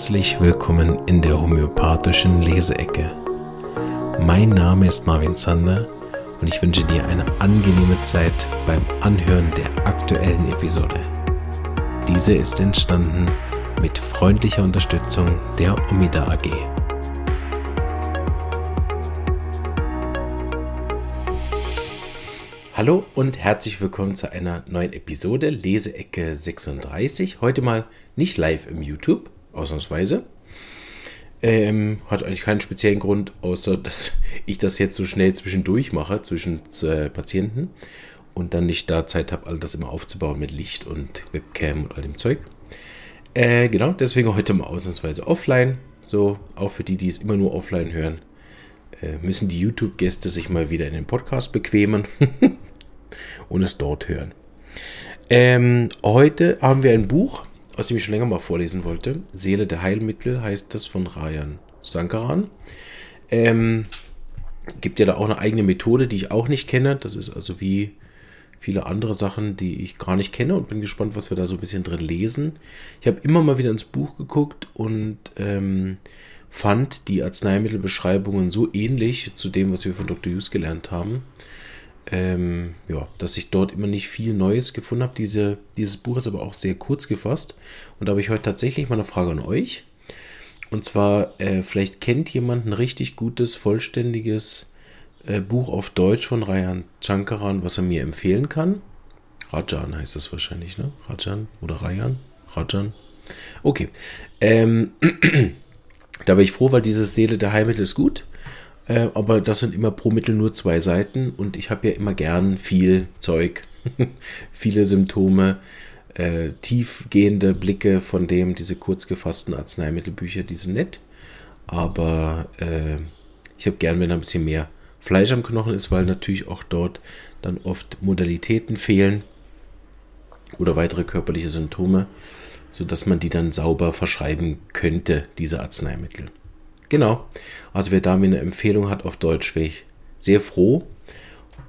Herzlich willkommen in der homöopathischen Leseecke. Mein Name ist Marvin Zander und ich wünsche dir eine angenehme Zeit beim Anhören der aktuellen Episode. Diese ist entstanden mit freundlicher Unterstützung der Omida AG. Hallo und herzlich willkommen zu einer neuen Episode Leseecke 36. Heute mal nicht live im YouTube, ausnahmsweise. Ähm, hat eigentlich keinen speziellen Grund, außer dass ich das jetzt so schnell zwischendurch mache, zwischen äh, Patienten und dann nicht da Zeit habe, all das immer aufzubauen mit Licht und Webcam und all dem Zeug. Äh, genau, deswegen heute mal ausnahmsweise offline. So, auch für die, die es immer nur offline hören, äh, müssen die YouTube-Gäste sich mal wieder in den Podcast bequemen. und es dort hören. Ähm, heute haben wir ein Buch, aus dem ich schon länger mal vorlesen wollte. Seele der Heilmittel heißt das von Rayan Sankaran. Ähm, gibt ja da auch eine eigene Methode, die ich auch nicht kenne. Das ist also wie viele andere Sachen, die ich gar nicht kenne und bin gespannt, was wir da so ein bisschen drin lesen. Ich habe immer mal wieder ins Buch geguckt und ähm, fand die Arzneimittelbeschreibungen so ähnlich zu dem, was wir von Dr. Hughes gelernt haben, ähm, ja, dass ich dort immer nicht viel Neues gefunden habe. Diese, dieses Buch ist aber auch sehr kurz gefasst. Und da habe ich heute tatsächlich mal eine Frage an euch. Und zwar, äh, vielleicht kennt jemand ein richtig gutes, vollständiges äh, Buch auf Deutsch von Rayan Chankaran, was er mir empfehlen kann. Rajan heißt das wahrscheinlich, ne? Rajan oder Rayan? Rajan. Okay. Ähm, da wäre ich froh, weil diese Seele der Heilmittel ist gut. Äh, aber das sind immer pro Mittel nur zwei Seiten und ich habe ja immer gern viel Zeug, viele Symptome, äh, tiefgehende Blicke von dem, diese kurz gefassten Arzneimittelbücher, die sind nett. Aber äh, ich habe gern, wenn ein bisschen mehr Fleisch am Knochen ist, weil natürlich auch dort dann oft Modalitäten fehlen oder weitere körperliche Symptome, sodass man die dann sauber verschreiben könnte, diese Arzneimittel. Genau. Also wer da mir eine Empfehlung hat auf Deutsch, wäre ich sehr froh.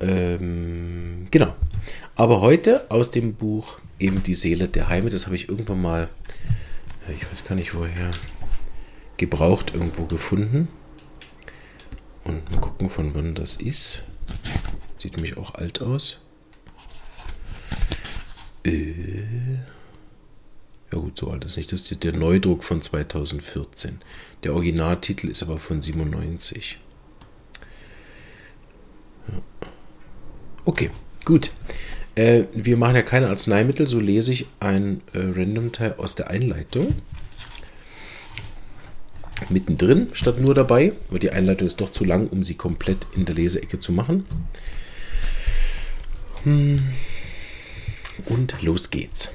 Ähm, genau. Aber heute aus dem Buch eben Die Seele der Heime, das habe ich irgendwann mal, äh, ich weiß gar nicht woher, gebraucht irgendwo gefunden. Und mal gucken, von wann das ist. Sieht nämlich auch alt aus. Äh. Ja gut, so alt ist nicht. Das ist der Neudruck von 2014. Der Originaltitel ist aber von 97. Ja. Okay, gut. Äh, wir machen ja keine Arzneimittel, so lese ich ein äh, Random-Teil aus der Einleitung. Mittendrin statt nur dabei, weil die Einleitung ist doch zu lang, um sie komplett in der Leseecke zu machen. Hm. Und los geht's.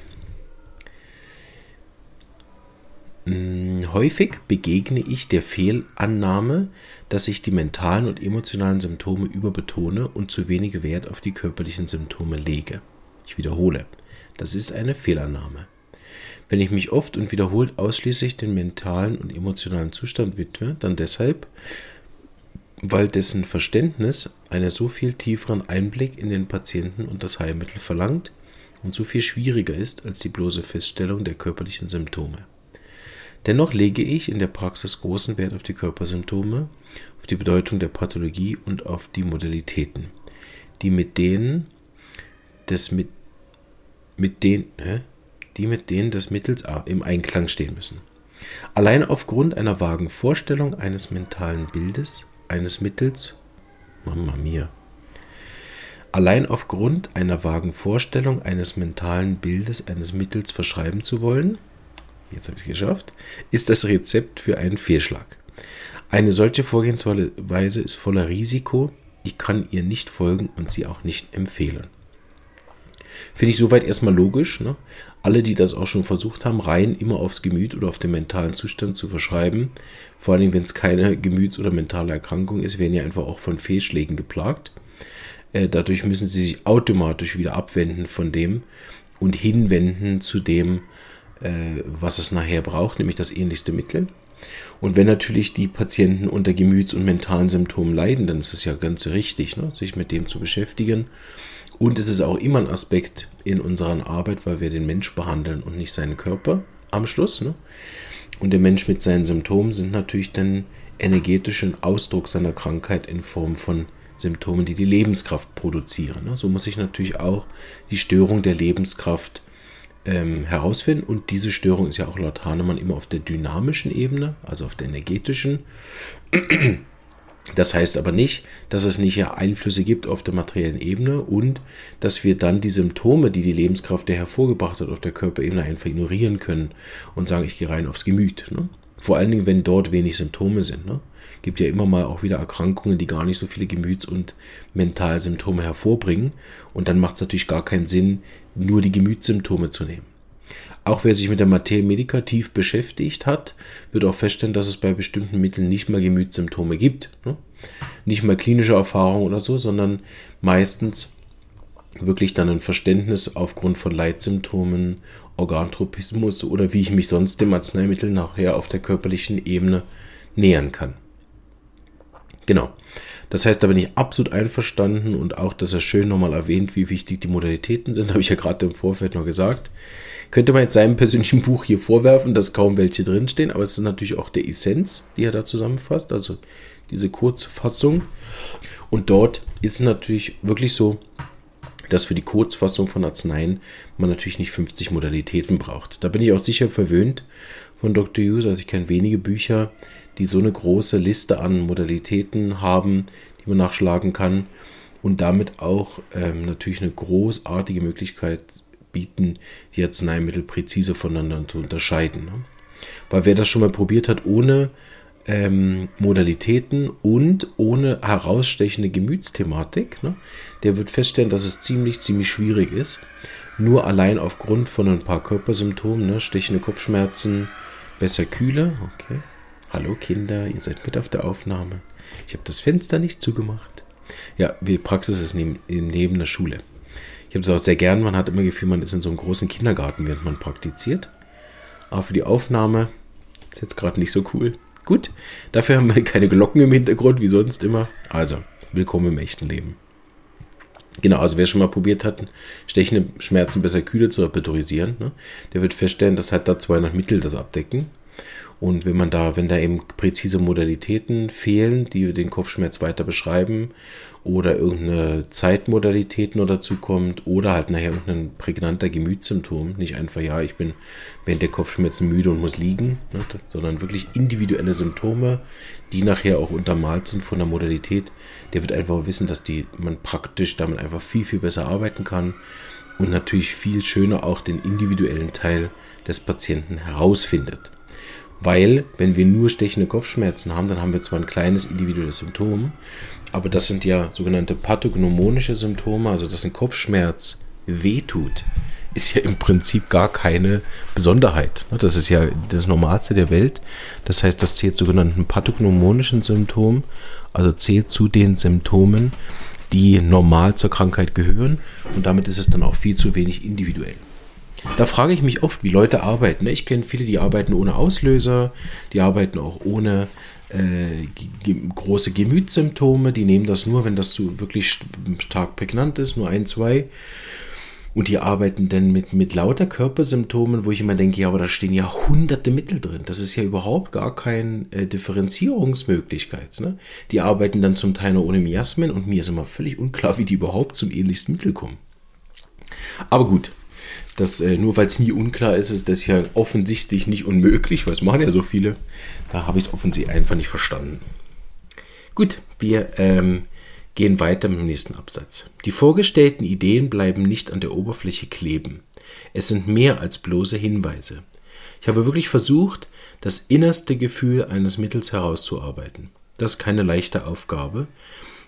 Häufig begegne ich der Fehlannahme, dass ich die mentalen und emotionalen Symptome überbetone und zu wenig Wert auf die körperlichen Symptome lege. Ich wiederhole, das ist eine Fehlannahme. Wenn ich mich oft und wiederholt ausschließlich den mentalen und emotionalen Zustand widme, dann deshalb, weil dessen Verständnis einen so viel tieferen Einblick in den Patienten und das Heilmittel verlangt und so viel schwieriger ist als die bloße Feststellung der körperlichen Symptome. Dennoch lege ich in der Praxis großen Wert auf die Körpersymptome, auf die Bedeutung der Pathologie und auf die Modalitäten, die mit denen des mit, mit den, hä? die mit denen des Mittels im Einklang stehen müssen. Allein aufgrund einer vagen Vorstellung eines mentalen Bildes, eines Mittels, Mama mia, allein aufgrund einer vagen Vorstellung eines mentalen Bildes eines Mittels verschreiben zu wollen, jetzt habe ich es geschafft, ist das Rezept für einen Fehlschlag. Eine solche Vorgehensweise ist voller Risiko. Ich kann ihr nicht folgen und sie auch nicht empfehlen. Finde ich soweit erstmal logisch. Ne? Alle, die das auch schon versucht haben, rein immer aufs Gemüt oder auf den mentalen Zustand zu verschreiben, vor allem wenn es keine Gemüts- oder mentale Erkrankung ist, werden ja einfach auch von Fehlschlägen geplagt. Äh, dadurch müssen sie sich automatisch wieder abwenden von dem und hinwenden zu dem, was es nachher braucht, nämlich das ähnlichste Mittel. Und wenn natürlich die Patienten unter Gemüts- und mentalen Symptomen leiden, dann ist es ja ganz richtig, ne, sich mit dem zu beschäftigen. Und es ist auch immer ein Aspekt in unserer Arbeit, weil wir den Mensch behandeln und nicht seinen Körper am Schluss. Ne? Und der Mensch mit seinen Symptomen sind natürlich dann energetischen Ausdruck seiner Krankheit in Form von Symptomen, die die Lebenskraft produzieren. Ne? So muss ich natürlich auch die Störung der Lebenskraft ähm, herausfinden. Und diese Störung ist ja auch laut Hahnemann immer auf der dynamischen Ebene, also auf der energetischen. Das heißt aber nicht, dass es nicht Einflüsse gibt auf der materiellen Ebene und dass wir dann die Symptome, die die Lebenskraft der hervorgebracht hat, auf der Körperebene einfach ignorieren können und sagen, ich gehe rein aufs Gemüt. Ne? Vor allen Dingen, wenn dort wenig Symptome sind. Ne? Gibt ja immer mal auch wieder Erkrankungen, die gar nicht so viele Gemüts- und Mentalsymptome hervorbringen. Und dann macht es natürlich gar keinen Sinn, nur die Gemütssymptome zu nehmen. Auch wer sich mit der Materie medikativ beschäftigt hat, wird auch feststellen, dass es bei bestimmten Mitteln nicht mehr Gemütssymptome gibt. Ne? Nicht mehr klinische Erfahrung oder so, sondern meistens wirklich dann ein Verständnis aufgrund von Leitsymptomen, Organtropismus oder wie ich mich sonst dem Arzneimittel nachher auf der körperlichen Ebene nähern kann. Genau. Das heißt, da bin ich absolut einverstanden und auch, dass er schön nochmal erwähnt, wie wichtig die Modalitäten sind, habe ich ja gerade im Vorfeld noch gesagt. Könnte man jetzt seinem persönlichen Buch hier vorwerfen, dass kaum welche drinstehen, aber es ist natürlich auch der Essenz, die er da zusammenfasst, also diese Kurzfassung. Und dort ist natürlich wirklich so, dass für die Kurzfassung von Arzneien man natürlich nicht 50 Modalitäten braucht. Da bin ich auch sicher verwöhnt von Dr. Hughes. Also ich kenne wenige Bücher, die so eine große Liste an Modalitäten haben, die man nachschlagen kann und damit auch ähm, natürlich eine großartige Möglichkeit bieten, die Arzneimittel präzise voneinander zu unterscheiden. Ne? Weil wer das schon mal probiert hat, ohne ähm, Modalitäten und ohne herausstechende Gemütsthematik, ne, der wird feststellen, dass es ziemlich, ziemlich schwierig ist. Nur allein aufgrund von ein paar Körpersymptomen, ne, stechende Kopfschmerzen, besser Kühle. Okay. Hallo Kinder, ihr seid mit auf der Aufnahme. Ich habe das Fenster nicht zugemacht. Ja, die Praxis ist neben, neben der Schule. Ich habe es auch sehr gern. Man hat immer Gefühl, man ist in so einem großen Kindergarten, während man praktiziert. Aber für die Aufnahme ist jetzt gerade nicht so cool. Gut, dafür haben wir keine Glocken im Hintergrund, wie sonst immer. Also, willkommen im echten Leben. Genau, also wer schon mal probiert hat, stechende Schmerzen besser kühle zu repertorisieren, ne, der wird feststellen, dass halt da 200 Mittel das abdecken. Und wenn man da, wenn da eben präzise Modalitäten fehlen, die den Kopfschmerz weiter beschreiben, oder irgendeine Zeitmodalität nur dazu kommt, oder halt nachher irgendein prägnanter Gemütssymptom, nicht einfach, ja, ich bin während der Kopfschmerzen müde und muss liegen, ne, sondern wirklich individuelle Symptome, die nachher auch untermalt sind von der Modalität, der wird einfach wissen, dass die, man praktisch damit einfach viel, viel besser arbeiten kann und natürlich viel schöner auch den individuellen Teil des Patienten herausfindet. Weil, wenn wir nur stechende Kopfschmerzen haben, dann haben wir zwar ein kleines individuelles Symptom, aber das sind ja sogenannte pathognomonische Symptome, also dass ein Kopfschmerz wehtut, ist ja im Prinzip gar keine Besonderheit. Das ist ja das Normalste der Welt. Das heißt, das zählt sogenannten pathognomonischen Symptomen, also zählt zu den Symptomen, die normal zur Krankheit gehören und damit ist es dann auch viel zu wenig individuell. Da frage ich mich oft, wie Leute arbeiten. Ne? Ich kenne viele, die arbeiten ohne Auslöser, die arbeiten auch ohne äh, große Gemütssymptome, die nehmen das nur, wenn das so wirklich stark prägnant ist, nur ein, zwei. Und die arbeiten dann mit, mit lauter Körpersymptomen, wo ich immer denke, ja, aber da stehen ja hunderte Mittel drin. Das ist ja überhaupt gar keine äh, Differenzierungsmöglichkeit. Ne? Die arbeiten dann zum Teil nur ohne Miasmen und mir ist immer völlig unklar, wie die überhaupt zum ähnlichsten Mittel kommen. Aber gut, dass äh, nur weil es mir unklar ist, ist das ja offensichtlich nicht unmöglich, weil es machen ja so viele. Da habe ich es offensichtlich einfach nicht verstanden. Gut, wir ähm, gehen weiter mit dem nächsten Absatz. Die vorgestellten Ideen bleiben nicht an der Oberfläche kleben. Es sind mehr als bloße Hinweise. Ich habe wirklich versucht, das innerste Gefühl eines Mittels herauszuarbeiten. Das ist keine leichte Aufgabe,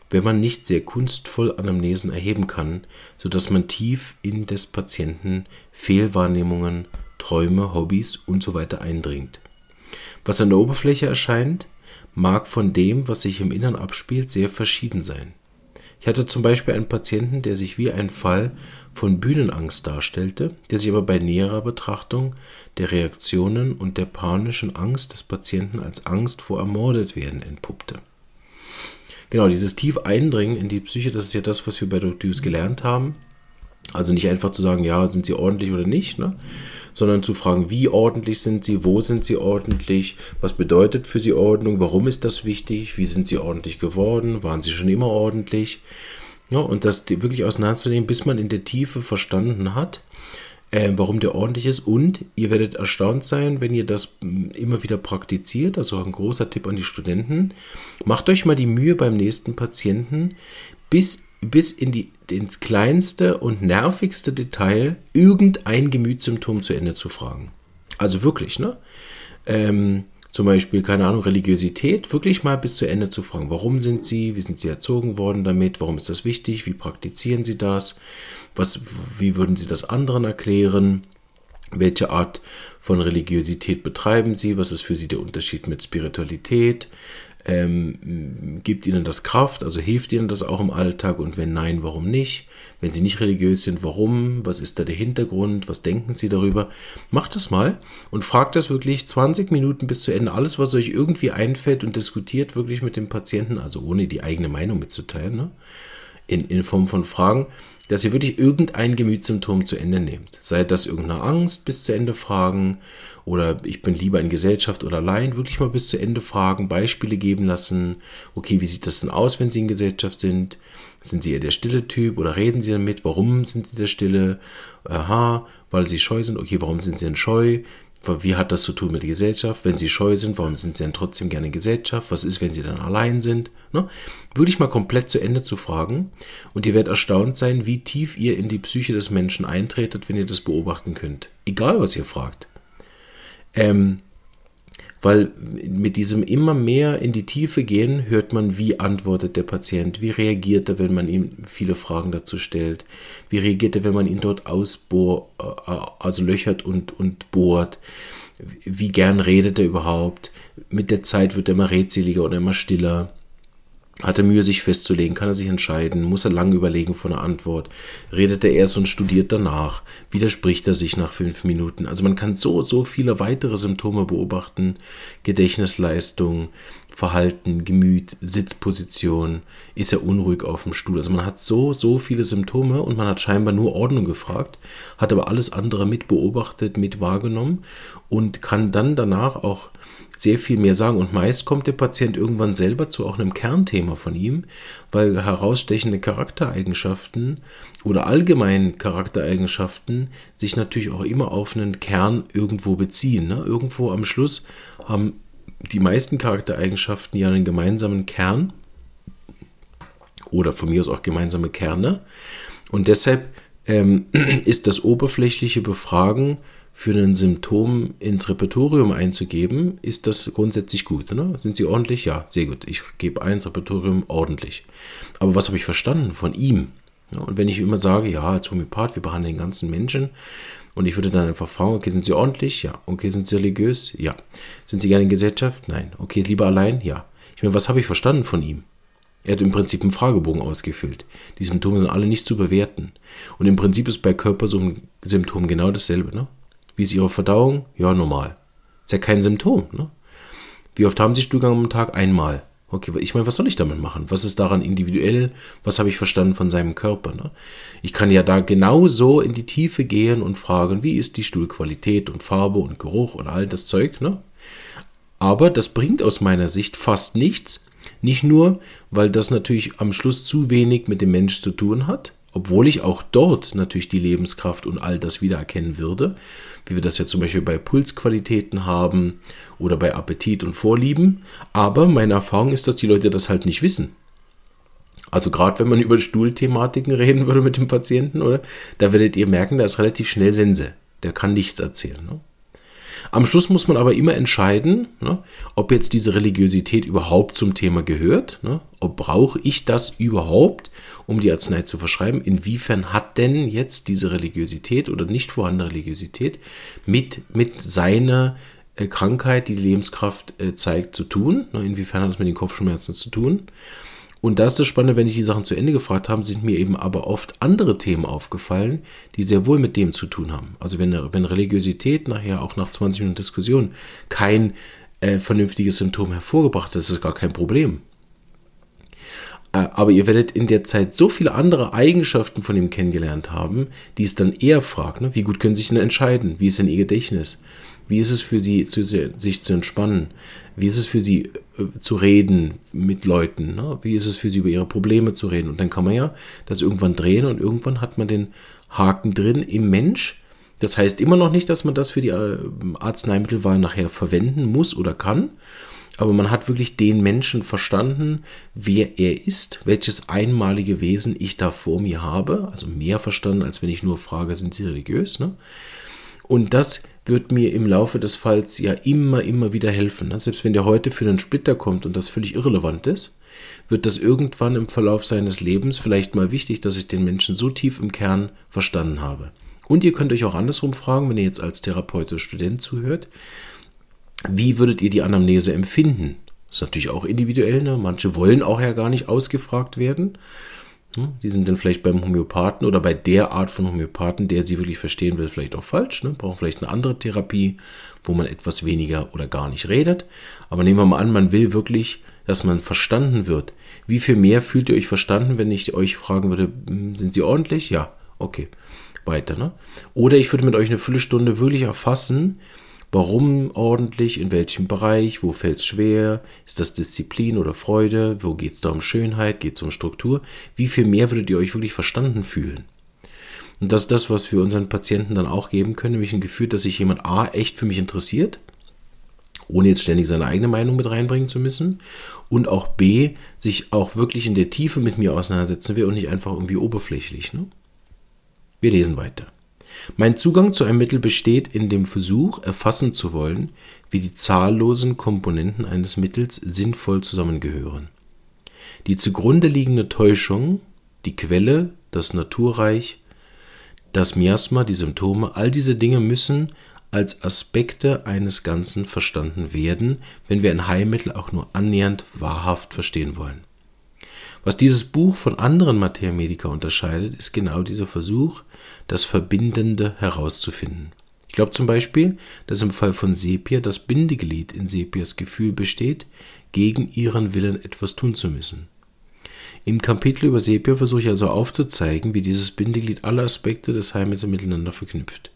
wenn man nicht sehr kunstvoll Anamnesen erheben kann, so dass man tief in des Patienten Fehlwahrnehmungen, Träume, Hobbys usw. Eindringt. Was an der Oberfläche erscheint, mag von dem, was sich im Innern abspielt, sehr verschieden sein. Ich hatte zum Beispiel einen Patienten, der sich wie ein Fall von Bühnenangst darstellte, der sich aber bei näherer Betrachtung der Reaktionen und der panischen Angst des Patienten als Angst vor ermordet werden entpuppte. Genau, dieses tief Eindringen in die Psyche, das ist ja das, was wir bei Dr. Gelernt haben. Also nicht einfach zu sagen, ja, sind sie ordentlich oder nicht, ne? sondern zu fragen, wie ordentlich sind sie, wo sind sie ordentlich, was bedeutet für sie Ordnung, warum ist das wichtig, wie sind sie ordentlich geworden, waren sie schon immer ordentlich. Ja, und das wirklich auseinanderzunehmen, bis man in der Tiefe verstanden hat, äh, warum der ordentlich ist. Und ihr werdet erstaunt sein, wenn ihr das mm, immer wieder praktiziert. Also ein großer Tipp an die Studenten. Macht euch mal die Mühe beim nächsten Patienten, bis, bis in die, ins kleinste und nervigste Detail irgendein Gemütssymptom zu Ende zu fragen. Also wirklich, ne? Ähm, zum Beispiel, keine Ahnung, Religiosität, wirklich mal bis zu Ende zu fragen. Warum sind sie? Wie sind sie erzogen worden damit? Warum ist das wichtig? Wie praktizieren sie das? Was, wie würden Sie das anderen erklären? Welche Art von Religiosität betreiben Sie? Was ist für Sie der Unterschied mit Spiritualität? Ähm, gibt Ihnen das Kraft? Also hilft Ihnen das auch im Alltag? Und wenn nein, warum nicht? Wenn Sie nicht religiös sind, warum? Was ist da der Hintergrund? Was denken Sie darüber? Macht das mal und fragt das wirklich 20 Minuten bis zu Ende. Alles, was euch irgendwie einfällt und diskutiert wirklich mit dem Patienten, also ohne die eigene Meinung mitzuteilen, ne? in, in Form von Fragen dass ihr wirklich irgendein Gemütssymptom zu Ende nehmt. Sei das irgendeine Angst bis zu Ende fragen oder ich bin lieber in Gesellschaft oder allein, wirklich mal bis zu Ende fragen, Beispiele geben lassen. Okay, wie sieht das denn aus, wenn Sie in Gesellschaft sind? Sind Sie eher der stille Typ oder reden Sie damit? Warum sind Sie der stille? Aha, weil Sie scheu sind. Okay, warum sind Sie denn scheu? Wie hat das zu tun mit der Gesellschaft? Wenn sie scheu sind, warum sind sie dann trotzdem gerne in Gesellschaft? Was ist, wenn sie dann allein sind? Ne? Wirklich mal komplett zu Ende zu fragen. Und ihr werdet erstaunt sein, wie tief ihr in die Psyche des Menschen eintretet, wenn ihr das beobachten könnt. Egal, was ihr fragt. Ähm, weil mit diesem immer mehr in die Tiefe gehen, hört man, wie antwortet der Patient, wie reagiert er, wenn man ihm viele Fragen dazu stellt, wie reagiert er, wenn man ihn dort ausbohrt, äh, also löchert und, und bohrt, wie gern redet er überhaupt. Mit der Zeit wird er immer redseliger und immer stiller. Hat er Mühe, sich festzulegen? Kann er sich entscheiden? Muss er lange überlegen von der Antwort? Redet er erst und studiert danach? Widerspricht er sich nach fünf Minuten? Also man kann so, so viele weitere Symptome beobachten. Gedächtnisleistung, Verhalten, Gemüt, Sitzposition. Ist er unruhig auf dem Stuhl? Also man hat so, so viele Symptome und man hat scheinbar nur Ordnung gefragt, hat aber alles andere mit beobachtet, mit wahrgenommen und kann dann danach auch sehr viel mehr sagen. Und meist kommt der Patient irgendwann selber zu auch einem Kernthema von ihm, weil herausstechende Charaktereigenschaften oder allgemein Charaktereigenschaften sich natürlich auch immer auf einen Kern irgendwo beziehen. Ne? Irgendwo am Schluss haben die meisten Charaktereigenschaften ja einen gemeinsamen Kern oder von mir aus auch gemeinsame Kerne. Und deshalb ähm, ist das oberflächliche Befragen für ein Symptom ins Repertorium einzugeben, ist das grundsätzlich gut. Ne? Sind Sie ordentlich? Ja, sehr gut. Ich gebe ein Repertorium ordentlich. Aber was habe ich verstanden von ihm? Ja, und wenn ich immer sage, ja, als Homöopath, wir behandeln den ganzen Menschen, und ich würde dann einfach fragen, okay, sind Sie ordentlich? Ja. Okay, sind Sie religiös? Ja. Sind Sie gerne in Gesellschaft? Nein. Okay, lieber allein? Ja. Ich meine, was habe ich verstanden von ihm? Er hat im Prinzip einen Fragebogen ausgefüllt. Die Symptome sind alle nicht zu bewerten. Und im Prinzip ist bei Körpersymptomen genau dasselbe. Ne? Wie ist Ihre Verdauung? Ja, normal. Ist ja kein Symptom. Ne? Wie oft haben Sie Stuhlgang am Tag? Einmal. Okay, ich meine, was soll ich damit machen? Was ist daran individuell? Was habe ich verstanden von seinem Körper? Ne? Ich kann ja da genauso in die Tiefe gehen und fragen, wie ist die Stuhlqualität und Farbe und Geruch und all das Zeug. Ne? Aber das bringt aus meiner Sicht fast nichts. Nicht nur, weil das natürlich am Schluss zu wenig mit dem Mensch zu tun hat, obwohl ich auch dort natürlich die Lebenskraft und all das wiedererkennen würde, wie wir das ja zum Beispiel bei Pulsqualitäten haben oder bei Appetit und Vorlieben. Aber meine Erfahrung ist, dass die Leute das halt nicht wissen. Also gerade wenn man über Stuhlthematiken reden würde mit dem Patienten, oder? Da werdet ihr merken, da ist relativ schnell Sense. Der kann nichts erzählen. Ne? Am Schluss muss man aber immer entscheiden, ne, ob jetzt diese Religiosität überhaupt zum Thema gehört. Ne, ob brauche ich das überhaupt, um die Arznei zu verschreiben? Inwiefern hat denn jetzt diese Religiosität oder nicht vorhandene Religiosität mit, mit seiner äh, Krankheit, die die Lebenskraft äh, zeigt, zu tun? Ne, inwiefern hat es mit den Kopfschmerzen zu tun? Und da ist das Spannende, wenn ich die Sachen zu Ende gefragt habe, sind mir eben aber oft andere Themen aufgefallen, die sehr wohl mit dem zu tun haben. Also wenn, wenn Religiosität nachher auch nach 20 Minuten Diskussion kein äh, vernünftiges Symptom hervorgebracht hat, ist das gar kein Problem. Äh, aber ihr werdet in der Zeit so viele andere Eigenschaften von ihm kennengelernt haben, die es dann eher fragt, ne? wie gut können Sie sich denn entscheiden? Wie ist denn Ihr Gedächtnis? Wie ist es für Sie, zu, sich zu entspannen? Wie ist es für Sie, äh, zu reden mit Leuten? Ne? Wie ist es für Sie, über Ihre Probleme zu reden? Und dann kann man ja das irgendwann drehen und irgendwann hat man den Haken drin im Mensch. Das heißt immer noch nicht, dass man das für die äh, Arzneimittelwahl nachher verwenden muss oder kann. Aber man hat wirklich den Menschen verstanden, wer er ist, welches einmalige Wesen ich da vor mir habe. Also mehr verstanden, als wenn ich nur frage, sind sie religiös? Ne? Und das wird mir im Laufe des Falls ja immer, immer wieder helfen. Ne? Selbst wenn der heute für einen Splitter kommt und das völlig irrelevant ist, wird das irgendwann im Verlauf seines Lebens vielleicht mal wichtig, dass ich den Menschen so tief im Kern verstanden habe. Und ihr könnt euch auch andersrum fragen, wenn ihr jetzt als Therapeut oder Student zuhört, wie würdet ihr die Anamnese empfinden? Das ist natürlich auch individuell. Ne? Manche wollen auch ja gar nicht ausgefragt werden. Hm? Die sind dann vielleicht beim Homöopathen oder bei der Art von Homöopathen, der sie wirklich verstehen will, vielleicht auch falsch. Ne? Brauchen vielleicht eine andere Therapie, wo man etwas weniger oder gar nicht redet. Aber nehmen wir mal an, man will wirklich, dass man verstanden wird. Wie viel mehr fühlt ihr euch verstanden, wenn ich euch fragen würde, hm, sind sie ordentlich? Ja, okay. Weiter. Ne? Oder ich würde mit euch eine Viertelstunde wirklich erfassen, Warum ordentlich, in welchem Bereich, wo fällt es schwer, ist das Disziplin oder Freude, wo geht es da um Schönheit, geht es um Struktur, wie viel mehr würdet ihr euch wirklich verstanden fühlen? Und das ist das, was wir unseren Patienten dann auch geben können, nämlich ein Gefühl, dass sich jemand A echt für mich interessiert, ohne jetzt ständig seine eigene Meinung mit reinbringen zu müssen, und auch B, sich auch wirklich in der Tiefe mit mir auseinandersetzen will und nicht einfach irgendwie oberflächlich. Ne? Wir lesen weiter. Mein Zugang zu einem Mittel besteht in dem Versuch, erfassen zu wollen, wie die zahllosen Komponenten eines Mittels sinnvoll zusammengehören. Die zugrunde liegende Täuschung, die Quelle, das Naturreich, das Miasma, die Symptome, all diese Dinge müssen als Aspekte eines Ganzen verstanden werden, wenn wir ein Heilmittel auch nur annähernd wahrhaft verstehen wollen. Was dieses Buch von anderen Materia unterscheidet, ist genau dieser Versuch, das Verbindende herauszufinden. Ich glaube zum Beispiel, dass im Fall von Sepia das Bindeglied in Sepias Gefühl besteht, gegen ihren Willen etwas tun zu müssen. Im Kapitel über Sepia versuche ich also aufzuzeigen, wie dieses Bindeglied alle Aspekte des Heilmittels miteinander verknüpft.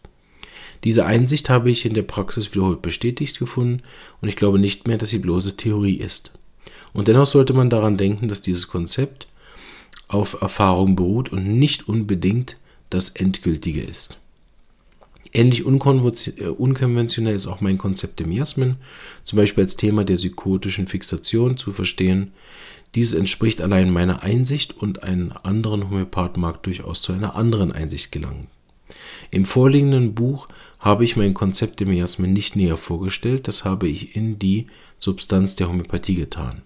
Diese Einsicht habe ich in der Praxis wiederholt bestätigt gefunden und ich glaube nicht mehr, dass sie bloße Theorie ist. Und dennoch sollte man daran denken, dass dieses Konzept auf Erfahrung beruht und nicht unbedingt das Endgültige ist. Ähnlich äh, unkonventionell ist auch mein Konzept der Miasmen, zum Beispiel als Thema der psychotischen Fixation zu verstehen. Dieses entspricht allein meiner Einsicht und ein anderen Homöopath mag durchaus zu einer anderen Einsicht gelangen. Im vorliegenden Buch habe ich mein Konzept der Miasmen nicht näher vorgestellt, das habe ich in die Substanz der Homöopathie getan.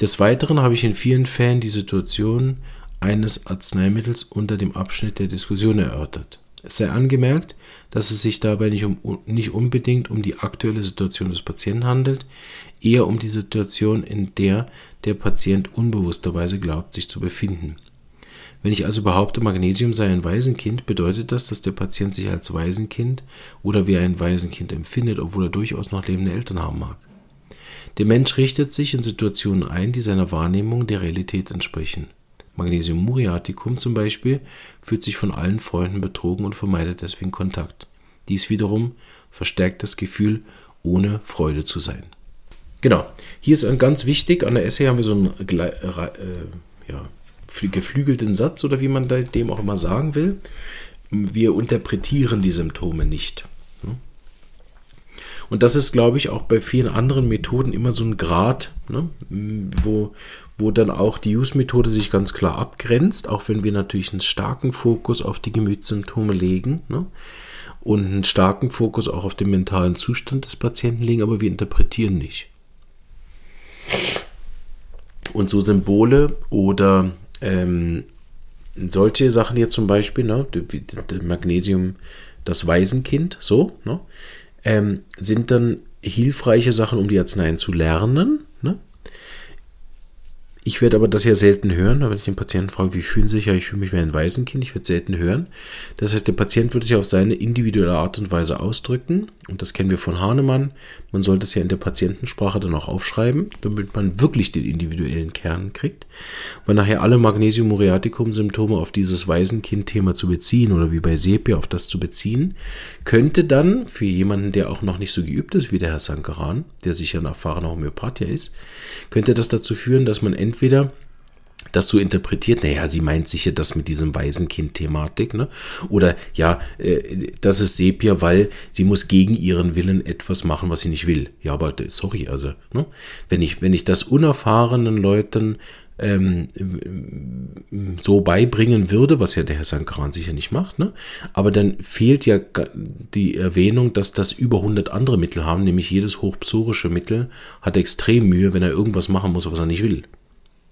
Des Weiteren habe ich in vielen Fällen die Situation eines Arzneimittels unter dem Abschnitt der Diskussion erörtert. Es sei angemerkt, dass es sich dabei nicht, um, nicht unbedingt um die aktuelle Situation des Patienten handelt, eher um die Situation, in der der Patient unbewussterweise glaubt, sich zu befinden. Wenn ich also behaupte, Magnesium sei ein Waisenkind, bedeutet das, dass der Patient sich als Waisenkind oder wie ein Waisenkind empfindet, obwohl er durchaus noch lebende Eltern haben mag. Der Mensch richtet sich in Situationen ein, die seiner Wahrnehmung der Realität entsprechen. Magnesium muriaticum zum Beispiel fühlt sich von allen Freunden betrogen und vermeidet deswegen Kontakt. Dies wiederum verstärkt das Gefühl, ohne Freude zu sein. Genau, hier ist ganz wichtig, an der Essay haben wir so einen äh, ja, geflügelten Satz oder wie man dem auch immer sagen will. Wir interpretieren die Symptome nicht. Und das ist, glaube ich, auch bei vielen anderen Methoden immer so ein Grad, ne? wo, wo dann auch die Use-Methode sich ganz klar abgrenzt, auch wenn wir natürlich einen starken Fokus auf die Gemütssymptome legen ne? und einen starken Fokus auch auf den mentalen Zustand des Patienten legen, aber wir interpretieren nicht. Und so Symbole oder ähm, solche Sachen hier zum Beispiel, ne, Magnesium, das Waisenkind, so, ne, ähm, sind dann hilfreiche Sachen, um die Arzneien zu lernen. Ne? Ich werde aber das ja selten hören, wenn ich den Patienten frage, wie fühlen Sie sich? Ja, ich fühle mich wie ein Waisenkind. Ich werde selten hören. Das heißt, der Patient wird es ja auf seine individuelle Art und Weise ausdrücken. Und das kennen wir von Hahnemann. Man sollte es ja in der Patientensprache dann auch aufschreiben, damit man wirklich den individuellen Kern kriegt. Weil nachher alle Magnesium-Muriaticum-Symptome auf dieses Waisenkind-Thema zu beziehen oder wie bei Sepia auf das zu beziehen, könnte dann für jemanden, der auch noch nicht so geübt ist wie der Herr Sankaran, der sicher ein erfahrener Homöopath ist, könnte das dazu führen, dass man das so interpretiert, naja, sie meint sicher das mit diesem Waisenkind-Thematik, ne? Oder ja, äh, das ist Sepia, weil sie muss gegen ihren Willen etwas machen, was sie nicht will. Ja, aber sorry, also, ne? Wenn ich, wenn ich das unerfahrenen Leuten ähm, so beibringen würde, was ja der Herr Sankaran sicher nicht macht, ne? aber dann fehlt ja die Erwähnung, dass das über 100 andere Mittel haben, nämlich jedes hochpsorische Mittel hat extrem Mühe, wenn er irgendwas machen muss, was er nicht will.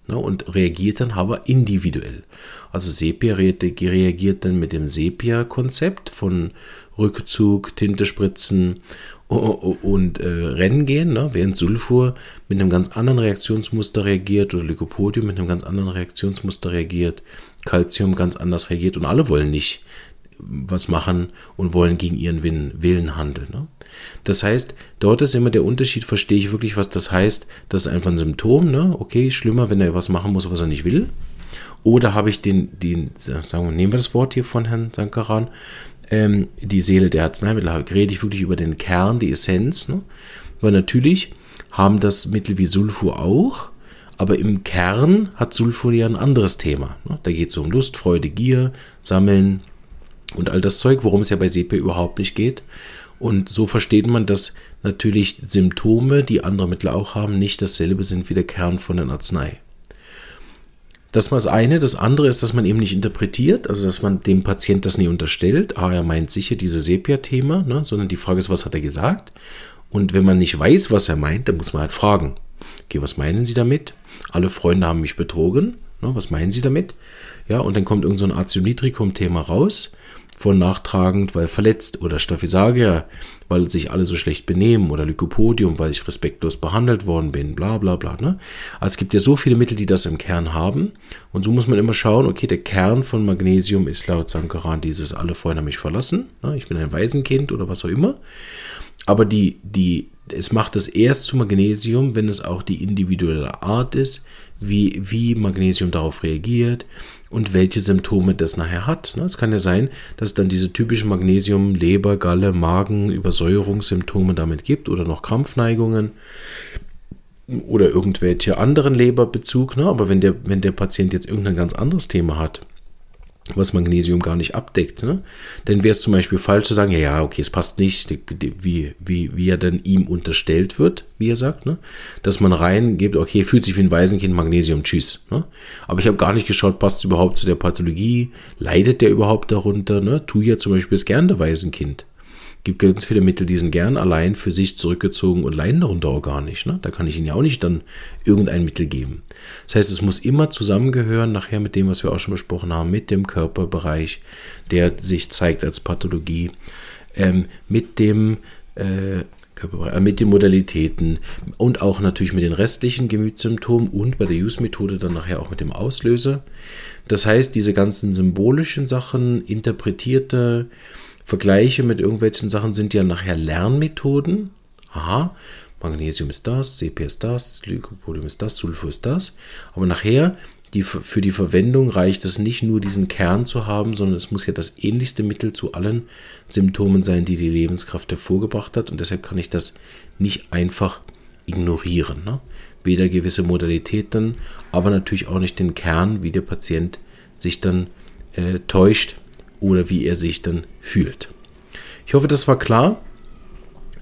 Ne? Und reagiert dann aber individuell. Also Sepia reagiert dann mit dem Sepia-Konzept von Rückzug, Tinte spritzen und äh, Rennen gehen, ne? während Sulfur mit einem ganz anderen Reaktionsmuster reagiert oder Lycopodium mit einem ganz anderen Reaktionsmuster reagiert, Calcium ganz anders reagiert und alle wollen nicht was machen und wollen gegen ihren Willen handeln. Ne? Das heißt, dort ist immer der Unterschied, verstehe ich wirklich, was das heißt. Das ist einfach ein Symptom, ne? okay, schlimmer, wenn er was machen muss, was er nicht will. Oder habe ich den, den, sagen wir, nehmen wir das Wort hier von Herrn Sankaran, ähm, die Seele der Arzneimittel, rede ich wirklich über den Kern, die Essenz. Ne? Weil natürlich haben das Mittel wie Sulfur auch, aber im Kern hat Sulfur ja ein anderes Thema. Ne? Da geht es um Lust, Freude, Gier, Sammeln und all das Zeug, worum es ja bei Sepe überhaupt nicht geht. Und so versteht man, dass natürlich Symptome, die andere Mittel auch haben, nicht dasselbe sind wie der Kern von der Arznei. Das war das eine. Das andere ist, dass man eben nicht interpretiert, also dass man dem Patient das nie unterstellt. Ah, er meint sicher dieses Sepia-Thema, ne? sondern die Frage ist, was hat er gesagt? Und wenn man nicht weiß, was er meint, dann muss man halt fragen. Okay, was meinen Sie damit? Alle Freunde haben mich betrogen. Ne? Was meinen Sie damit? Ja, und dann kommt irgend so ein Azionitricum-Thema raus von nachtragend, weil verletzt oder Staphysagia, weil sich alle so schlecht benehmen oder Lycopodium, weil ich respektlos behandelt worden bin, bla bla bla. Ne? Also es gibt ja so viele Mittel, die das im Kern haben und so muss man immer schauen, okay, der Kern von Magnesium ist laut Sankaran dieses alle Freunde haben mich verlassen, ne? ich bin ein Waisenkind oder was auch immer, aber die, die, es macht es erst zu Magnesium, wenn es auch die individuelle Art ist, wie, wie Magnesium darauf reagiert, und welche Symptome das nachher hat. Ne? Es kann ja sein, dass es dann diese typischen Magnesium, Leber, Galle, Magen, Übersäuerungssymptome damit gibt oder noch Krampfneigungen oder irgendwelche anderen Leberbezug. Ne? Aber wenn der, wenn der Patient jetzt irgendein ganz anderes Thema hat, was Magnesium gar nicht abdeckt. Ne? Dann wäre es zum Beispiel falsch zu sagen, ja, ja, okay, es passt nicht, wie, wie, wie er dann ihm unterstellt wird, wie er sagt, ne? dass man reingibt, okay, fühlt sich wie ein Waisenkind, Magnesium, tschüss. Ne? Aber ich habe gar nicht geschaut, passt es überhaupt zu der Pathologie, leidet der überhaupt darunter? Ne? Tu ja zum Beispiel das gern der Waisenkind gibt ganz viele Mittel, die sind gern allein für sich zurückgezogen und leiden darunter auch gar nicht. Ne? Da kann ich ihnen ja auch nicht dann irgendein Mittel geben. Das heißt, es muss immer zusammengehören, nachher mit dem, was wir auch schon besprochen haben, mit dem Körperbereich, der sich zeigt als Pathologie, ähm, mit dem äh, äh mit den Modalitäten und auch natürlich mit den restlichen Gemütssymptomen und bei der Use-Methode dann nachher auch mit dem Auslöser. Das heißt, diese ganzen symbolischen Sachen, interpretierte Vergleiche mit irgendwelchen Sachen sind ja nachher Lernmethoden. Aha, Magnesium ist das, CP ist das, Lycopodium ist das, Sulfur ist das. Aber nachher, die, für die Verwendung reicht es nicht nur diesen Kern zu haben, sondern es muss ja das ähnlichste Mittel zu allen Symptomen sein, die die Lebenskraft hervorgebracht hat. Und deshalb kann ich das nicht einfach ignorieren. Ne? Weder gewisse Modalitäten, aber natürlich auch nicht den Kern, wie der Patient sich dann äh, täuscht oder wie er sich dann fühlt. Ich hoffe, das war klar,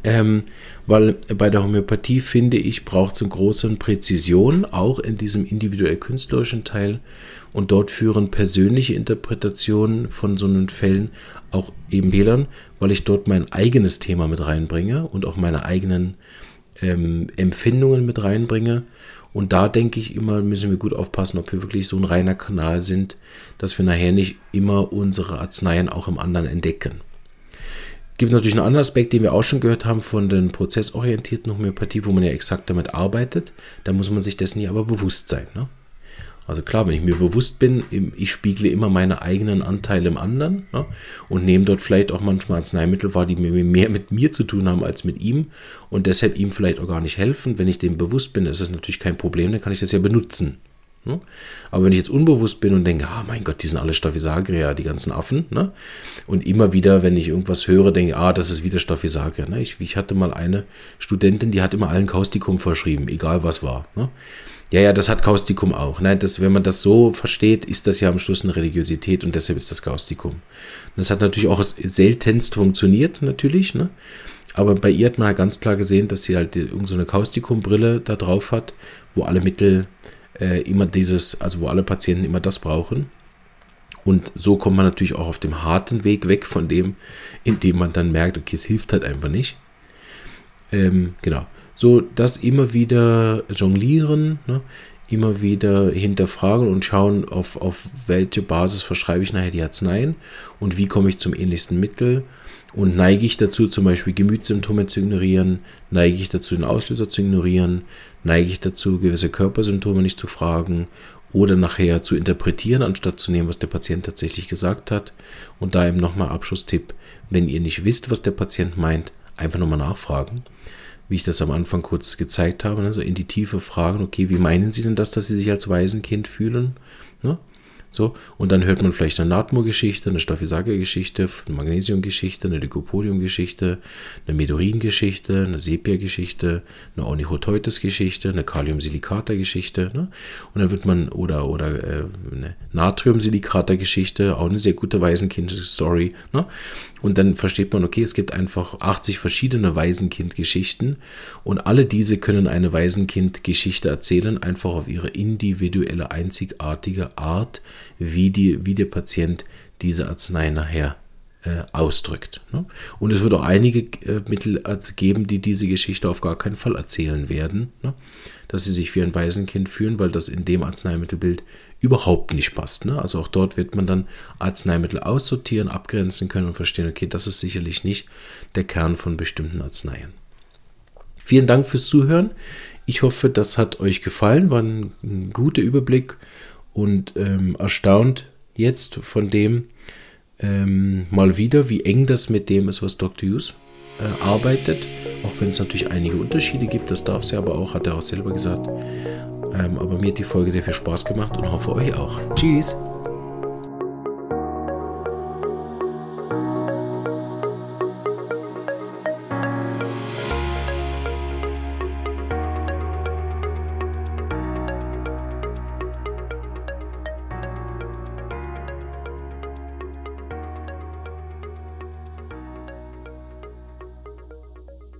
ähm, weil bei der Homöopathie finde ich, braucht es eine große Präzision, auch in diesem individuell künstlerischen Teil. Und dort führen persönliche Interpretationen von so einen Fällen auch eben Fehlern, weil ich dort mein eigenes Thema mit reinbringe und auch meine eigenen ähm, Empfindungen mit reinbringe. Und da denke ich immer, müssen wir gut aufpassen, ob wir wirklich so ein reiner Kanal sind, dass wir nachher nicht immer unsere Arzneien auch im anderen entdecken. Gibt natürlich einen anderen Aspekt, den wir auch schon gehört haben von den prozessorientierten Homöopathie, wo man ja exakt damit arbeitet. Da muss man sich dessen ja aber bewusst sein. Ne? Also klar, wenn ich mir bewusst bin, ich spiegle immer meine eigenen Anteile im anderen ne? und nehme dort vielleicht auch manchmal Arzneimittel wahr, die mehr mit mir zu tun haben als mit ihm und deshalb ihm vielleicht auch gar nicht helfen. Wenn ich dem bewusst bin, ist das natürlich kein Problem, dann kann ich das ja benutzen. Ne? Aber wenn ich jetzt unbewusst bin und denke, ah mein Gott, die sind alle Staphysagria, die ganzen Affen, ne? und immer wieder, wenn ich irgendwas höre, denke, ah, das ist wieder Staphysagria. Ne? Ich, ich hatte mal eine Studentin, die hat immer allen Kaustikum verschrieben, egal was war. Ne? Ja, ja, das hat Kaustikum auch. Nein, das, wenn man das so versteht, ist das ja am Schluss eine Religiosität und deshalb ist das Kaustikum. Das hat natürlich auch seltenst funktioniert, natürlich, ne? Aber bei ihr hat man halt ganz klar gesehen, dass sie halt irgendeine so Kaustikumbrille da drauf hat, wo alle Mittel äh, immer dieses, also wo alle Patienten immer das brauchen. Und so kommt man natürlich auch auf dem harten Weg weg von dem, indem man dann merkt, okay, es hilft halt einfach nicht. Ähm, genau. So, das immer wieder jonglieren, ne? immer wieder hinterfragen und schauen, auf, auf welche Basis verschreibe ich nachher die Arzneien und wie komme ich zum ähnlichsten Mittel? Und neige ich dazu, zum Beispiel Gemütssymptome zu ignorieren, neige ich dazu, den Auslöser zu ignorieren, neige ich dazu, gewisse Körpersymptome nicht zu fragen oder nachher zu interpretieren, anstatt zu nehmen, was der Patient tatsächlich gesagt hat. Und da eben nochmal Abschlusstipp, wenn ihr nicht wisst, was der Patient meint, einfach nochmal nachfragen wie ich das am Anfang kurz gezeigt habe, ne, so in die Tiefe fragen, okay, wie meinen Sie denn das, dass Sie sich als Waisenkind fühlen? Ne? So, und dann hört man vielleicht eine Natmo-Geschichte, eine Staphysagria-Geschichte, eine Magnesium-Geschichte, eine Lycopodium-Geschichte, eine Medurin-Geschichte, eine Sepia-Geschichte, eine Onychoteutes-Geschichte, eine Kaliumsilikata-Geschichte. Ne? Und dann wird man, oder, oder äh, eine Natriumsilikata-Geschichte, auch eine sehr gute Waisenkind-Story. Ne? Und dann versteht man, okay, es gibt einfach 80 verschiedene Waisenkind-Geschichten und alle diese können eine Waisenkind-Geschichte erzählen, einfach auf ihre individuelle, einzigartige Art, wie, die, wie der Patient diese Arznei nachher äh, ausdrückt. Ne? Und es wird auch einige äh, Mittel geben, die diese Geschichte auf gar keinen Fall erzählen werden, ne? dass sie sich wie ein Waisenkind fühlen, weil das in dem Arzneimittelbild überhaupt nicht passt. Ne? Also auch dort wird man dann Arzneimittel aussortieren, abgrenzen können und verstehen, okay, das ist sicherlich nicht der Kern von bestimmten Arzneien. Vielen Dank fürs Zuhören. Ich hoffe, das hat euch gefallen. War ein guter Überblick und ähm, erstaunt jetzt von dem ähm, mal wieder, wie eng das mit dem ist, was Dr. Hughes äh, arbeitet. Auch wenn es natürlich einige Unterschiede gibt, das darf sie aber auch, hat er auch selber gesagt. Ähm, aber mir hat die Folge sehr viel Spaß gemacht und hoffe euch auch. Tschüss!